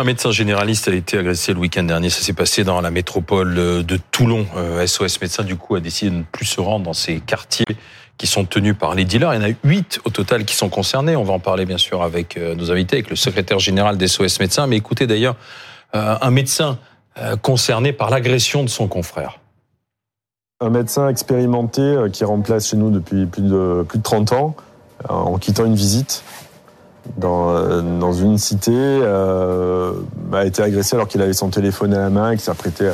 Un médecin généraliste a été agressé le week-end dernier. Ça s'est passé dans la métropole de Toulon. SOS euh, Médecins, du coup, a décidé de ne plus se rendre dans ces quartiers qui sont tenus par les dealers. Il y en a huit au total qui sont concernés. On va en parler, bien sûr, avec euh, nos invités, avec le secrétaire général d'SOS Médecins. Mais écoutez, d'ailleurs, euh, un médecin concerné par l'agression de son confrère. Un médecin expérimenté qui remplace chez nous depuis plus de, plus de 30 ans, en quittant une visite, dans, euh, dans une cité euh, a été agressé alors qu'il avait son téléphone à la main et qu'il s'apprêtait,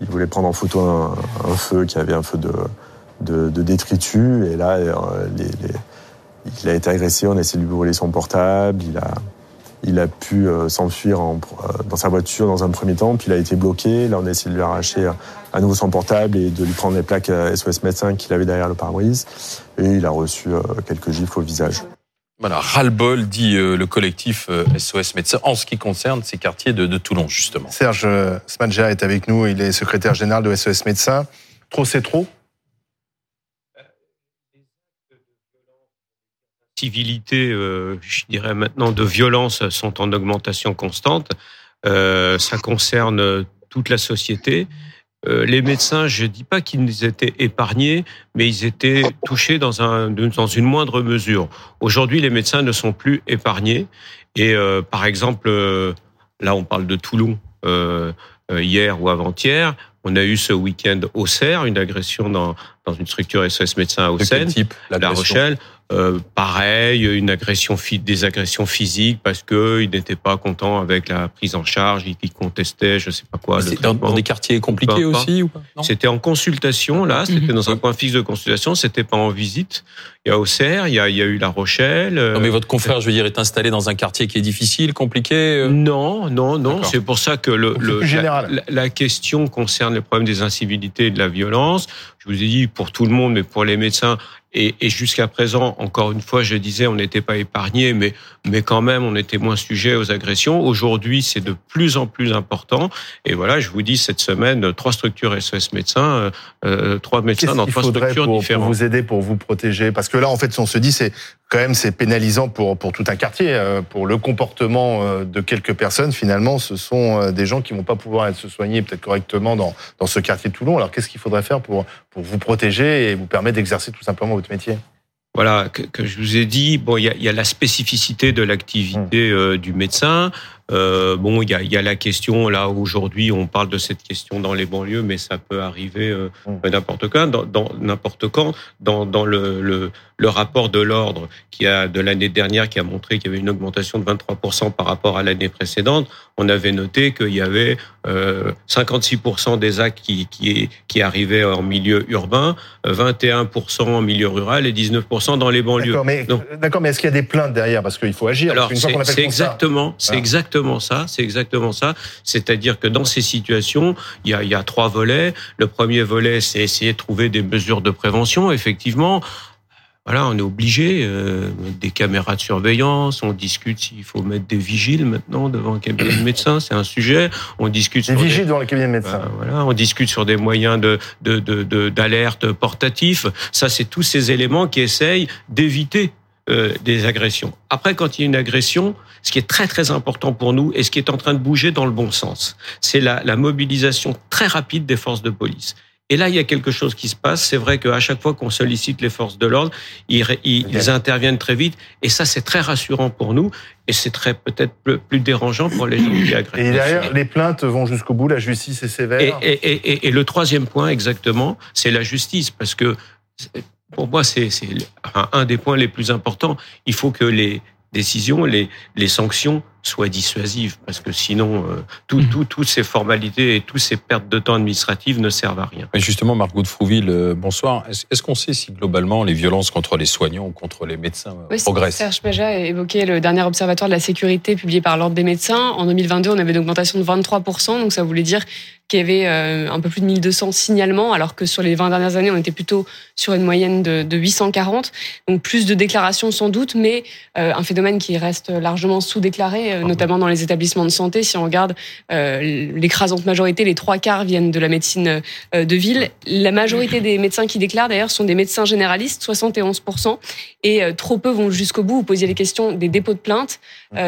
il voulait prendre en photo un, un, feu qui avait un feu de, de, de détritus et là euh, les, les, il a été agressé, on a essayé de lui brûler son portable, il a il a pu euh, s'enfuir dans sa voiture dans un premier temps, puis il a été bloqué. Là, on a essayé de lui arracher à nouveau son portable et de lui prendre les plaques SOS médecin qu'il avait derrière le pare-brise. Et il a reçu quelques gifles au visage. Voilà, ras-le-bol, dit euh, le collectif SOS euh, Médecins, en ce qui concerne ces quartiers de, Toulon, justement. Serge euh, Smadja est avec nous, il est secrétaire général de SOS Médecins. Trop, c'est trop? Civilité, je dirais maintenant, de violence sont en augmentation constante. ça concerne toute la société. Euh, les médecins, je ne dis pas qu'ils étaient épargnés, mais ils étaient touchés dans, un, dans une moindre mesure. Aujourd'hui, les médecins ne sont plus épargnés. Et euh, par exemple, euh, là, on parle de Toulon hier ou avant-hier. On a eu ce week-end au Auxerre, une agression dans, dans une structure SOS médecins à Auxerre, La Rochelle. Euh, pareil, une agression, des agressions physiques parce qu'ils n'étaient pas contents avec la prise en charge, ils contestaient, je sais pas quoi. Dans, dans, des quartiers compliqués aussi ou C'était en consultation là, c'était mhm. dans un point fixe de consultation, c'était pas en visite. Il y a Auxerre, il y a, il y a eu La Rochelle. Euh, non, mais votre confrère, je veux dire, est installé dans un quartier qui est difficile, compliqué. Euh? Non, non, non. C'est pour ça que le, le la, la, question concerne les problèmes des incivilités et de la violence. Je vous ai dit pour tout le monde, mais pour les médecins, et, et jusqu'à présent, encore une fois, je disais, on n'était pas épargné, mais, mais quand même, on était moins sujet aux agressions. Aujourd'hui, c'est de plus en plus important. Et voilà, je vous dis, cette semaine, trois structures SOS médecins, euh, euh, trois médecins dans trois structures pour, différentes. Pour vous aider, pour vous protéger, parce que là, en fait, on se dit, c'est quand même, c'est pénalisant pour pour tout un quartier, euh, pour le comportement de quelques personnes. Finalement, ce sont des gens qui vont pas pouvoir être se soigner peut-être correctement dans dans ce quartier de Toulon. Alors, qu'est-ce qu'il faudrait faire pour pour vous protéger et vous permettre d'exercer tout simplement votre métier voilà, que, je vous ai dit, bon, il y a, y a, la spécificité de l'activité mmh. euh, du médecin. Euh, bon, il y a, y a, la question là aujourd'hui, on parle de cette question dans les banlieues, mais ça peut arriver euh, mmh. n'importe quand, dans n'importe quand, dans, dans le, le, le, rapport de l'ordre qui a de l'année dernière qui a montré qu'il y avait une augmentation de 23% par rapport à l'année précédente. On avait noté qu'il y avait euh, 56% des actes qui, qui, qui arrivaient en milieu urbain, 21% en milieu rural et 19% dans les banlieues. D'accord, mais, d'accord, mais est-ce qu'il y a des plaintes derrière? Parce qu'il faut agir Alors, c'est exactement, c'est exactement ça. C'est exactement ça. C'est-à-dire que dans ces situations, il y a, il y a trois volets. Le premier volet, c'est essayer de trouver des mesures de prévention. Effectivement, voilà, on est obligé euh, des caméras de surveillance. On discute s'il faut mettre des vigiles maintenant devant un cabinet de médecin. C'est un sujet. On discute des vigiles devant le cabinet de médecin. Euh, voilà, on discute sur des moyens de d'alerte de, de, portatifs. Ça, c'est tous ces éléments qui essayent d'éviter euh, des agressions. Après, quand il y a une agression, ce qui est très très important pour nous et ce qui est en train de bouger dans le bon sens, c'est la, la mobilisation très rapide des forces de police. Et là, il y a quelque chose qui se passe. C'est vrai qu'à chaque fois qu'on sollicite les forces de l'ordre, ils, ils, interviennent très vite. Et ça, c'est très rassurant pour nous. Et c'est très peut-être plus dérangeant pour les gens qui agressent. Et derrière, les plaintes vont jusqu'au bout. La justice est sévère. Et, et, et, et le troisième point, exactement, c'est la justice, parce que pour moi, c'est un des points les plus importants. Il faut que les décisions, les, les sanctions soient dissuasives, parce que sinon, euh, tout, mmh. tout, toutes ces formalités et toutes ces pertes de temps administratives ne servent à rien. Mais justement, Margot de Frouville, euh, bonsoir. Est-ce qu'on sait si globalement les violences contre les soignants ou contre les médecins euh, oui, progressent Serge Paja a évoqué le dernier observatoire de la sécurité publié par l'Ordre des médecins. En 2022, on avait une augmentation de 23%, donc ça voulait dire qu'il y avait un peu plus de 1200 signalements, alors que sur les 20 dernières années, on était plutôt sur une moyenne de, de 840. Donc plus de déclarations sans doute, mais un phénomène qui reste largement sous-déclaré euh, notamment dans les établissements de santé. Si on regarde euh, l'écrasante majorité, les trois quarts viennent de la médecine euh, de ville. La majorité des médecins qui déclarent d'ailleurs sont des médecins généralistes, 71%, et euh, trop peu vont jusqu'au bout. Vous posiez les questions des dépôts de plainte.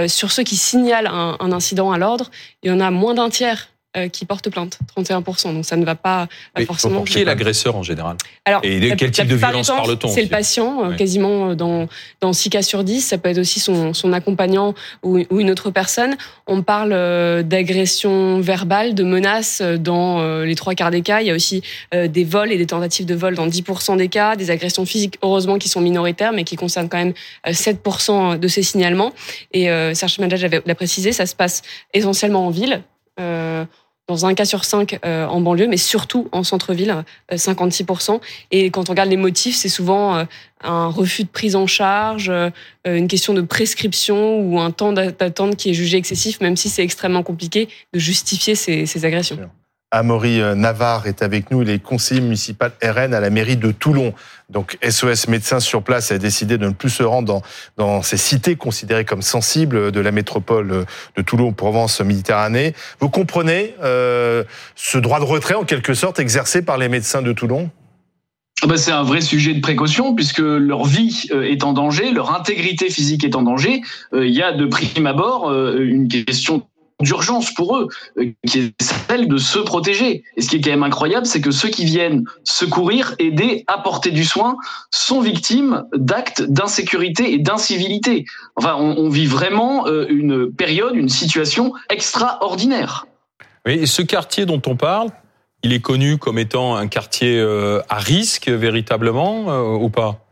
Sur ceux qui signalent un, un incident à l'ordre, il y en a moins d'un tiers qui portent plainte, 31%. Donc ça ne va pas euh, Mais forcément. Qui est l'agresseur en général Alors, Et de quel type de violence parle-t-on C'est le patient, euh, quasiment euh, dans, dans 6 cas sur 10. Ça peut être aussi son, son accompagnant ou, ou une autre personne. On parle euh, d'agression verbale, de menaces euh, dans euh, les trois quarts des cas. Il y a aussi euh, des vols et des tentatives de vol dans 10% des cas, des agressions physiques, heureusement, qui sont minoritaires, mais qui concernent quand même euh, 7% de ces signalements. Et euh, Serge Madej avait- l'a précisé, ça se passe essentiellement en ville. Euh, dans un cas sur cinq euh, en banlieue, mais surtout en centre-ville, euh, 56%. Et quand on regarde les motifs, c'est souvent euh, un refus de prise en charge, euh, une question de prescription ou un temps d'attente qui est jugé excessif, même si c'est extrêmement compliqué de justifier ces agressions. Amaury euh, Navarre est avec nous, il est conseiller municipal RN à la mairie de Toulon. Donc SOS Médecins sur place a décidé de ne plus se rendre dans, dans ces cités considérées comme sensibles de la métropole de Toulon, Provence, Méditerranée. Vous comprenez euh, ce droit de retrait en quelque sorte exercé par les médecins de Toulon? Ah bah, c'est un vrai sujet de précaution puisque leur vie euh, est en danger, leur intégrité physique est en danger. Euh, Il y a de prime abord une question d'urgence pour eux, euh, qui est celle de se protéger. Et ce qui est quand même incroyable, c'est que ceux qui viennent secourir, aider, apporter du soin, sont victimes d'actes d'insécurité et d'incivilité. Enfin, on, vit vraiment euh, une période, une situation extraordinaire. Et ce quartier dont on parle, il est connu comme étant un quartier euh, à risque véritablement ou pas?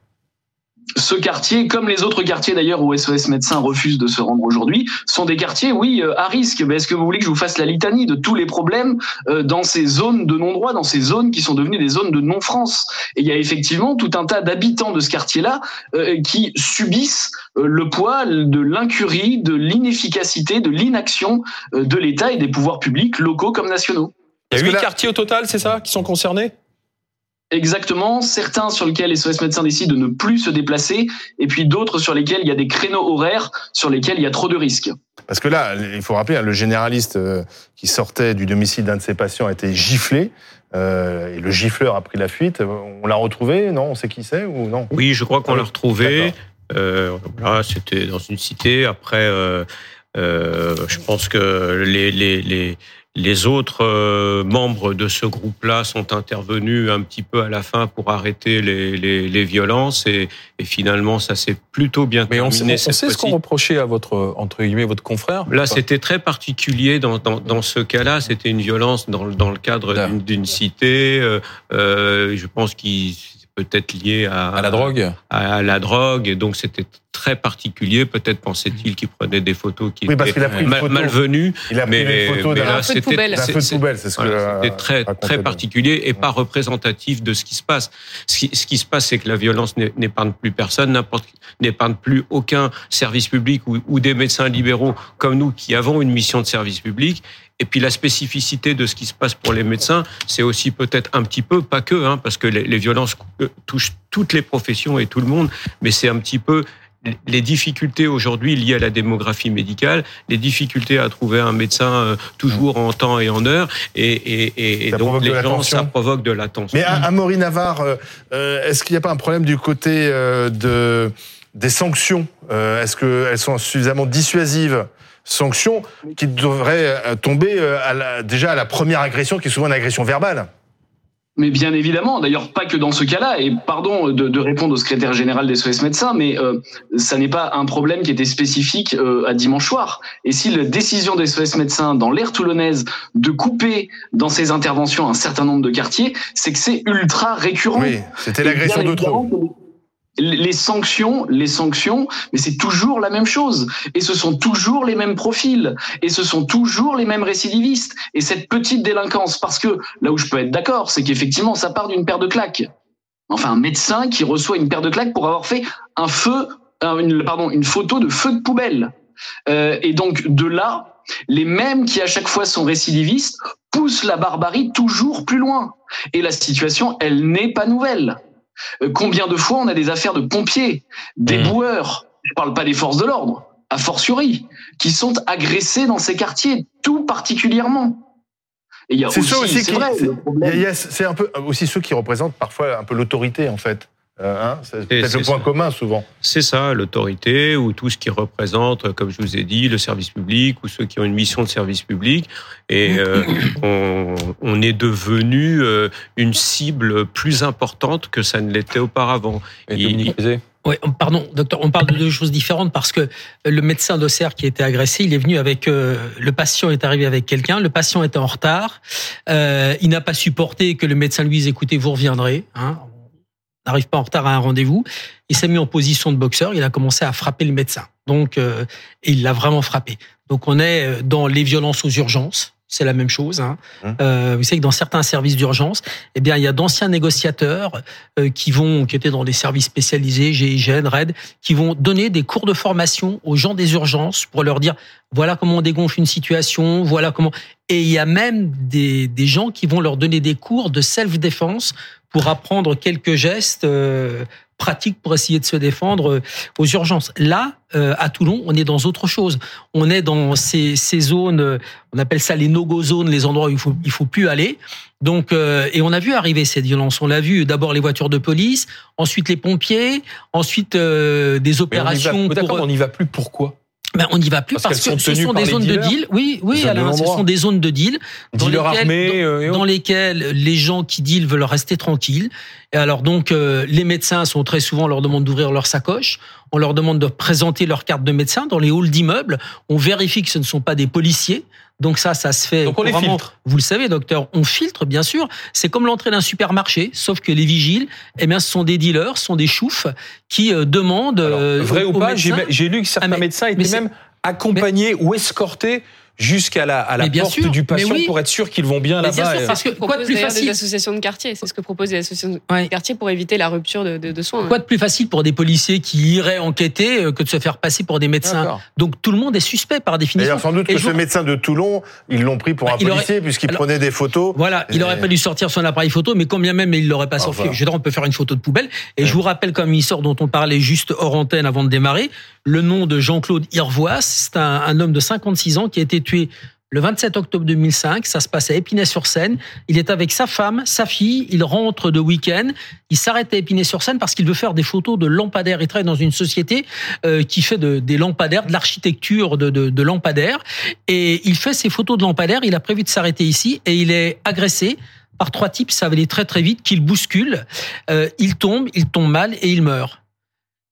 Ce quartier, comme les autres quartiers d'ailleurs où SOS Médecins refuse de se rendre aujourd'hui, sont des quartiers, oui, euh, à risque. Mais est-ce que vous voulez que je vous fasse la litanie de tous les problèmes euh, dans ces zones de non-droit, dans ces zones qui sont devenues des zones de non-France? Et il y a effectivement tout un tas d'habitants de ce quartier-là euh, qui subissent euh, le poids de l'incurie, de l'inefficacité, de l'inaction euh, de l'État et des pouvoirs publics, locaux comme nationaux. Il y a huit là- quartiers au total, c'est ça, qui sont concernés? Exactement, certains sur lesquels SOS Médecins décide de ne plus se déplacer, et puis d'autres sur lesquels il y a des créneaux horaires sur lesquels il y a trop de risques. Parce que là, il faut rappeler, hein, le généraliste euh, qui sortait du domicile d'un de ses patients a été giflé. euh, et le gifleur a pris la fuite. On l'a retrouvé Non? On sait qui c'est ou non? Oui, je crois qu'on Ah l'a retrouvé. Euh, voilà, c'était dans une cité. Après, euh, euh, je pense que les, les, les, les autres euh, membres de ce groupe-là sont intervenus un petit peu à la fin pour arrêter les, les, les violences et, et finalement, ça s'est plutôt bien Mais on, terminé. sait- on sait ce qu'on reprochait à votre entre guillemets votre confrère. Là, c'était très particulier dans, dans, dans ce cas-là. C'était une violence dans, le- dans le cadre d'une- cité. Euh, euh, je pense qu'il peut-être lié à, à la drogue. à la drogue. Et donc, c'était très particulier. Peut-être pensait-il qu'il prenait des photos qui Oui, parce étaient mal- photo. malvenues. Il a pris Mais, une photo mais là, c'était voilà, très, très particulier et pas représentatif de ce qui se passe. Ce qui, ce qui se passe, c'est que la violence n'épargne plus personne, n'importe, n'épargne plus aucun service public ou, ou des médecins libéraux comme nous qui avons une mission de service public. Et puis la spécificité de ce qui se passe pour les médecins, c'est aussi peut-être un petit peu, pas que, hein, parce que les, les violences euh, touchent toutes les professions et tout le monde, mais c'est un petit peu les difficultés aujourd'hui liées à la démographie médicale, les difficultés à trouver un médecin euh, toujours en temps et en heure, et, et, et, donc provoque de les gens, ça provoque de la tension. Mais à, à Maury Navarre, euh, euh, est-ce qu'il n'y a pas un problème du côté euh, de, des sanctions Euh, Est-ce qu'elles sont suffisamment dissuasives Sanctions qui devraient euh, tomber à la- déjà à la première agression, qui est souvent une agression verbale? Mais bien évidemment, d'ailleurs pas que dans ce cas-là, et pardon de, de répondre au secrétaire général des SOS médecins, mais euh, ça n'est pas un problème qui était spécifique euh, à dimanche soir. Et si la décision des SOS médecins dans l'ère toulonnaise de couper dans ses interventions un certain nombre de quartiers, c'est que c'est ultra récurrent. Oui, c'était l'agression de trop. Les sanctions, les sanctions, mais c'est toujours la même chose. Et ce sont toujours les mêmes profils. Et ce sont toujours les mêmes récidivistes. Et cette petite délinquance, parce que là où je peux être d'accord, c'est qu'effectivement, ça part d'une paire de claques. Enfin, un médecin qui reçoit une paire de claques pour avoir fait un feu, un- une, pardon, une photo de feu de poubelle. Euh, et donc, de là, les mêmes qui à chaque fois sont récidivistes poussent la barbarie toujours plus loin. Et la situation, elle n'est pas nouvelle. Euh, Combien de fois on a des affaires de pompiers, des Mmh. boueurs, je parle pas des forces de l'ordre, a fortiori, qui sont agressés dans ces quartiers, tout particulièrement. Et il y a c'est aussi, c'est vrai, c'est un peu aussi ceux qui représentent parfois un peu l'autorité en fait. Euh, hein, c'est peut-être le point commun souvent. C'est ça, l'autorité ou tout ce qui représente, comme je vous ai dit, le service public ou ceux qui ont une mission de service public. Et euh, on, on, est devenu euh, une cible plus importante que ça ne l'était auparavant. Et Dominique oui, pardon, docteur, on parle de deux choses différentes parce que le médecin d'Auxerre qui a été agressé, il est venu avec le patient est arrivé avec quelqu'un, le patient était en retard, euh, il n'a pas supporté que le médecin lui dise écoutez, vous reviendrez. Hein, n'arrive pas en retard à un rendez-vous. Il s'est mis en position de boxeur. Il a commencé à frapper le médecin. Donc, euh, il l'a vraiment frappé. Donc, on est euh, dans les violences aux urgences. C'est la même chose. Hein. Mmh. Euh, vous savez que dans certains services d'urgence, eh bien, il y a d'anciens négociateurs euh, qui vont, qui étaient dans des services spécialisés, GIGN, RAID, qui vont donner des cours de formation aux gens des urgences pour leur dire voilà comment on dégonfle une situation, voilà comment. Et il y a même des, des gens qui vont leur donner des cours de self-défense pour apprendre quelques gestes euh, pratiques pour essayer de se défendre euh, aux urgences. Là, euh, à Toulon, on est dans autre chose. On est dans ces, ces zones, on appelle ça les no-go zones, les endroits où il faut il faut plus aller. Donc, et on a vu arriver cette violence. On l'a vu d'abord les voitures de police, ensuite les pompiers, ensuite des opérations. on, pour... on n'y va plus. Pourquoi? Ben, on n'y va plus parce, que ce sont des zones de deal. Oui, oui, alors, ce sont des zones de deal dans, lesquelles, dans, lesquelles les gens qui deal veulent rester tranquilles. Et alors donc, euh, les médecins sont très souvent, on leur demande d'ouvrir leur sacoche, on leur demande de présenter leur carte de médecin dans les halls d'immeubles. On vérifie que ce ne sont pas des policiers. Donc ça, ça se fait. Donc on les filtre. Vous le savez, docteur, on filtre, bien sûr. C'est comme l'entrée d'un supermarché, sauf que les vigiles, eh bien, ce sont des dealers, ce sont des choufs qui euh, demandent. Euh, vrai ou pas J'ai lu que certains ah, médecins étaient même accompagnés ou escortés jusqu'à la, à la porte du patient pour être sûr qu'ils vont bien là-bas. Parce que quoi de plus facile des associations de quartier, c'est ce que proposent les associations de quartier pour éviter la rupture de, de, de soins. Quoi de plus facile pour des policiers qui iraient enquêter euh, que de se faire passer pour des médecins Donc tout le monde est suspect par définition. D'ailleurs, sans doute que ce médecin de Toulon, ils l'ont pris pour bah, un policier puisqu'il prenait des photos. Voilà, il aurait pas dû sortir son appareil photo, mais combien même il l'aurait pas sorti. Je veux dire, on peut faire une photo de poubelle. Et je vous rappelle, comme il sort dont on parlait juste hors antenne avant de démarrer, le nom de Jean-Claude Irvoas, c'est un, un homme de 56 ans qui a été tué le 27 octobre 2005, ça se passe à Épinay-sur-Seine. Il est avec sa femme, sa fille, il rentre de week-end, il s'arrête à Épinay-sur-Seine parce qu'il veut faire des photos de lampadaires. Il travaille dans une société euh, qui fait des lampadaires, de l'architecture de, de, lampadaires. Et il fait ses photos de lampadaires, il a prévu de s'arrêter ici et il est agressé par trois types, ça va aller très très vite, qu'il bouscule. Euh, il tombe, il tombe mal et il meurt.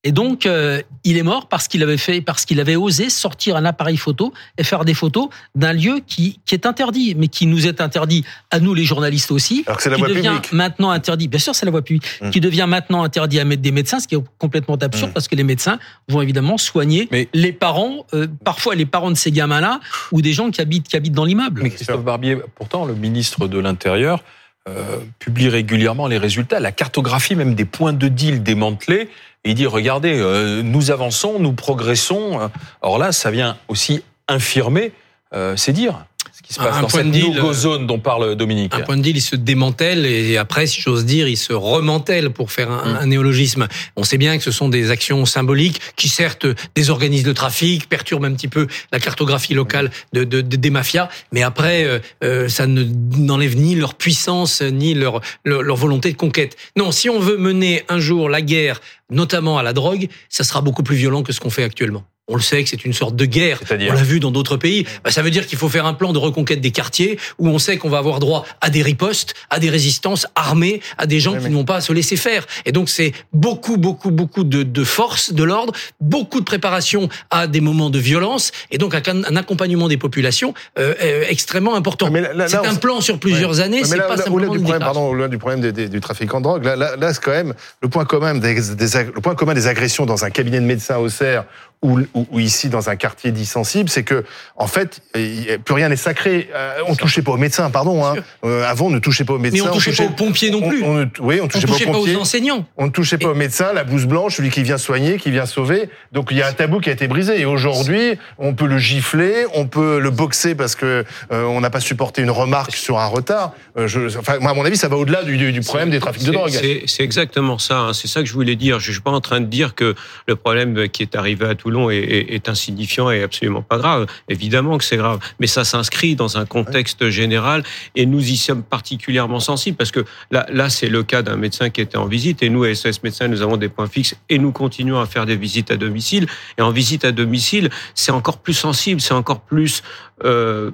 Et donc, euh, il est mort parce qu'il avait fait, parce qu'il avait osé sortir un appareil photo et faire des photos d'un lieu qui, qui est interdit, mais qui nous est interdit à nous les journalistes aussi. Alors que c'est la qui voie devient maintenant interdit. Bien sûr, c'est la voie publique. Hum. Qui devient maintenant interdit à mettre des médecins, ce qui est complètement absurde hum. parce que les médecins vont évidemment soigner les parents, euh, parfois les parents de ces gamins-là ou des gens qui habitent, qui habitent dans l'immeuble. Mais Christophe Barbier, pourtant, le ministre de l'Intérieur euh, publie régulièrement les résultats, la cartographie même des points de deal démantelés il dit, regardez, euh, nous avançons, nous progressons. Or là, ça vient aussi infirmer, euh, c'est dire ce qui se passe un dans cette no zone dont parle Dominique. Un point de deal, il se démantèle et après, si j'ose dire, il se remantèle pour faire un, mm. un, néologisme. On sait bien que ce sont des actions symboliques qui certes désorganisent le trafic, perturbent un petit peu la cartographie locale de, de, de des mafias, mais après, euh, euh ça n'enlève ni leur puissance ni leur, leur, leur volonté de conquête. Non, si on veut mener un jour la guerre notamment à la drogue, ça sera beaucoup plus violent que ce qu'on fait actuellement. On le sait que c'est une sorte de guerre. On l'a vu dans d'autres pays. Bah, ça veut dire qu'il faut faire un plan de reconquête des quartiers où on sait qu'on va avoir droit à des ripostes, à des résistances armées, à des gens qui ne vont pas se laisser faire. Et donc c'est beaucoup, beaucoup, beaucoup de, de force, de l'ordre, beaucoup de préparation à des moments de violence et donc un, un accompagnement des populations euh, euh extrêmement important. C'est un plan sur plusieurs années. C'est pas simplement du problème, pardon, au du problème des, du trafic en drogue. Là, là, là c'est quand même le point commun des, des, le point commun des agressions dans un cabinet de médecins au CERF ou, ou, ici dans un quartier dit sensible, c'est que en fait, plus rien n'est sacré. Euh, on touchait pas aux médecins, pardon. Hein. Euh, avant, on ne touchait pas aux médecins. Mais on touchait, pas aux pompiers non plus. On, oui, on touchait, pas, aux, enseignants. On ne touchait pas aux médecins, la blouse blanche, celui qui vient soigner, qui vient sauver. Donc il y a un tabou qui a été brisé. Et aujourd'hui, on peut le gifler, on peut le boxer parce que euh, on n'a pas supporté une remarque sur un retard. Je, enfin, moi, à mon avis, ça va au-delà du, du, problème des trafics de drogue. C'est exactement ça. Hein. C'est ça que je voulais dire. Je suis pas en train de dire que le problème qui est arrivé à tout Toulon est, est, est, insignifiant et absolument pas grave. Évidemment que c'est grave, mais ça s'inscrit dans un contexte général et nous y sommes particulièrement sensibles parce que là, là c'est le cas d'un médecin qui était en visite et nous, à SOS Médecins, nous avons des points fixes et nous continuons à faire des visites à domicile. Et en visite à domicile, c'est encore plus sensible, c'est encore plus euh,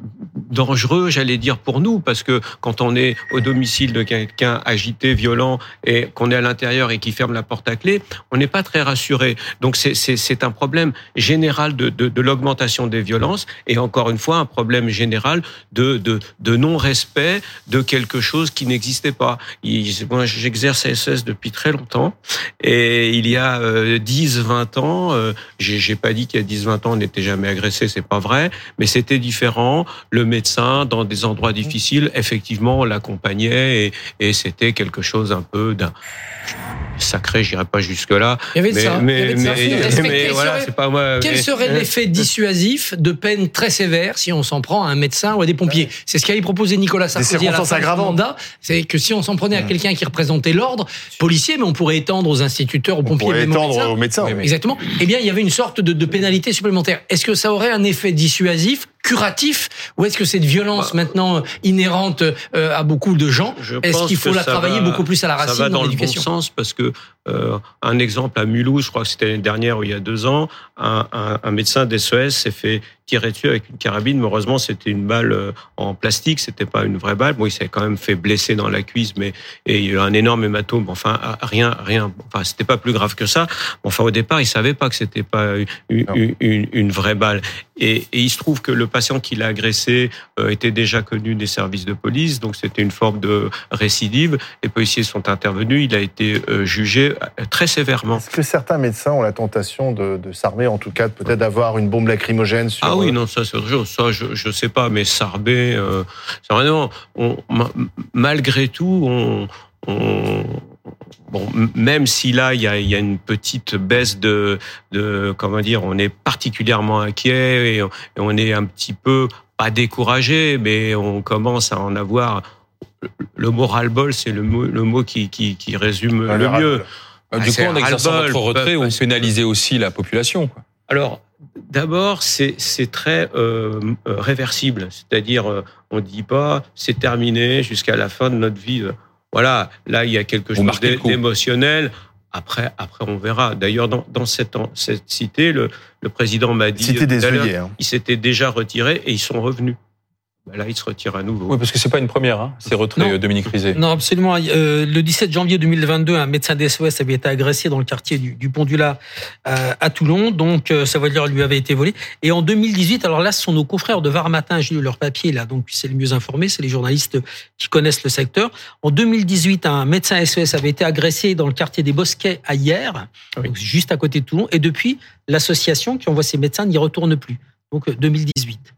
dangereux, j'allais dire, pour nous, parce que quand on est au domicile de quelqu'un agité, violent, et qu'on est à l'intérieur et qui ferme la porte à clé, on n'est pas très rassuré. Donc c'est un problème général de, de, l'augmentation des violences, et encore une fois, un problème général de, de, de non-respect de quelque chose qui n'existait pas. Moi, j'exerce à SES depuis très longtemps, et il y a 10, euh, 20 ans, euh, j'ai pas dit qu'il y a 10, 20 ans, on n'était jamais agressé, c'est pas vrai, mais c'était. Le médecin, dans des endroits difficiles, effectivement, l'accompagnait et, c'était quelque chose un peu d'un sacré, j'irai pas jusque là. Il y avait mais, ça. mais, Il y avait mais, ça. mais, Quel voilà, serait- c'est pas moi. Quel mais- serait l'effet dissuasif de peine très sévère si on s'en prend à un médecin ou à des pompiers? C'est ce qu'avait proposé Nicolas Sarkozy à la circonstances fin mandat. C'est que si on s'en prenait à Mm. quelqu'un qui représentait l'ordre policier, mais on pourrait étendre aux instituteurs, aux On pompiers, pourrait même aux étendre médecins. aux médecins. Oui, mais- Exactement. Eh bien, il y avait une sorte de, de pénalité supplémentaire. Est-ce que ça aurait un effet dissuasif, curatif, ou est-ce que cette violence Bah. maintenant inhérente euh, à beaucoup de gens, est-ce qu'il faut la travailler va- beaucoup plus à la Ça racine va dans l'éducation? Parce que euh, un exemple à Mulhouse, je crois que c'était l'année dernière ou il y a deux ans, un, un, un médecin d'SOS s'est fait tirer dessus avec une carabine. Mais heureusement, c'était une balle euh, en plastique, c'était pas une vraie balle. Bon, il s'est quand même fait blesser dans la cuisse, mais et il y a eu un énorme hématome. Enfin, ah, rien, rien. Enfin, c'était pas plus grave que ça. Enfin, au départ, il savait pas que c'était pas une, vraie balle. Et, et il se trouve que le patient qui l'a agressé euh, était déjà connu des services de police, donc c'était une forme de récidive. Les policiers sont intervenus, il a été jugé euh, très sévèrement. Est-ce que certains médecins ont la tentation de, de s'armer, en tout cas, peut-être d'avoir une bombe lacrymogène sur Ah oui, eux non, ça c'est autre chose. Ça, je, je sais pas, mais Sarbé, euh, c'est vraiment, on, malgré tout, on, on- bon, m- même si là il y a, il y a une petite baisse de, de, comment dire, on est particulièrement inquiet et on, et on est un petit peu pas découragé, mais on commence à en avoir. Le moral bol, c'est le mot, le mot qui, qui, qui résume le mieux. Ah, Du coup, en exerçant votre retrait, vous pénalisez aussi la population. quoi. Alors, d'abord, c'est c'est très euh, euh, réversible, c'est-à-dire euh, on dit pas c'est terminé jusqu'à la fin de notre vie. Voilà, là il y a quelque Vous chose d'émotionnel. Après, après on verra. D'ailleurs, dans, dans cette, cette cité, le, le président m'a dit Cité des œillets. hein. ils s'étaient déjà retirés et ils sont revenus. Ben là, ils se retirent à nouveau. Oui, parce que c'est pas une première, hein, ces retraits, Non. Dominique Rizet. Non, absolument. Euh, le 17 janvier 2022, un médecin des SOS avait été agressé dans le quartier du, du Pont du euh, à Toulon. Donc, euh, sa voiture lui avait été volée. Et en 2018, alors là, ce sont nos confrères de Var Matin, j'ai lu leur papier là, donc c'est le mieux informé, c'est les journalistes qui connaissent le secteur. En 2018, un médecin SOS avait été agressé dans le quartier des Bosquets à Hier, Oui. donc juste à côté de Toulon. Et depuis, l'association qui envoie ses médecins n'y retourne plus. Donc, euh, 2018.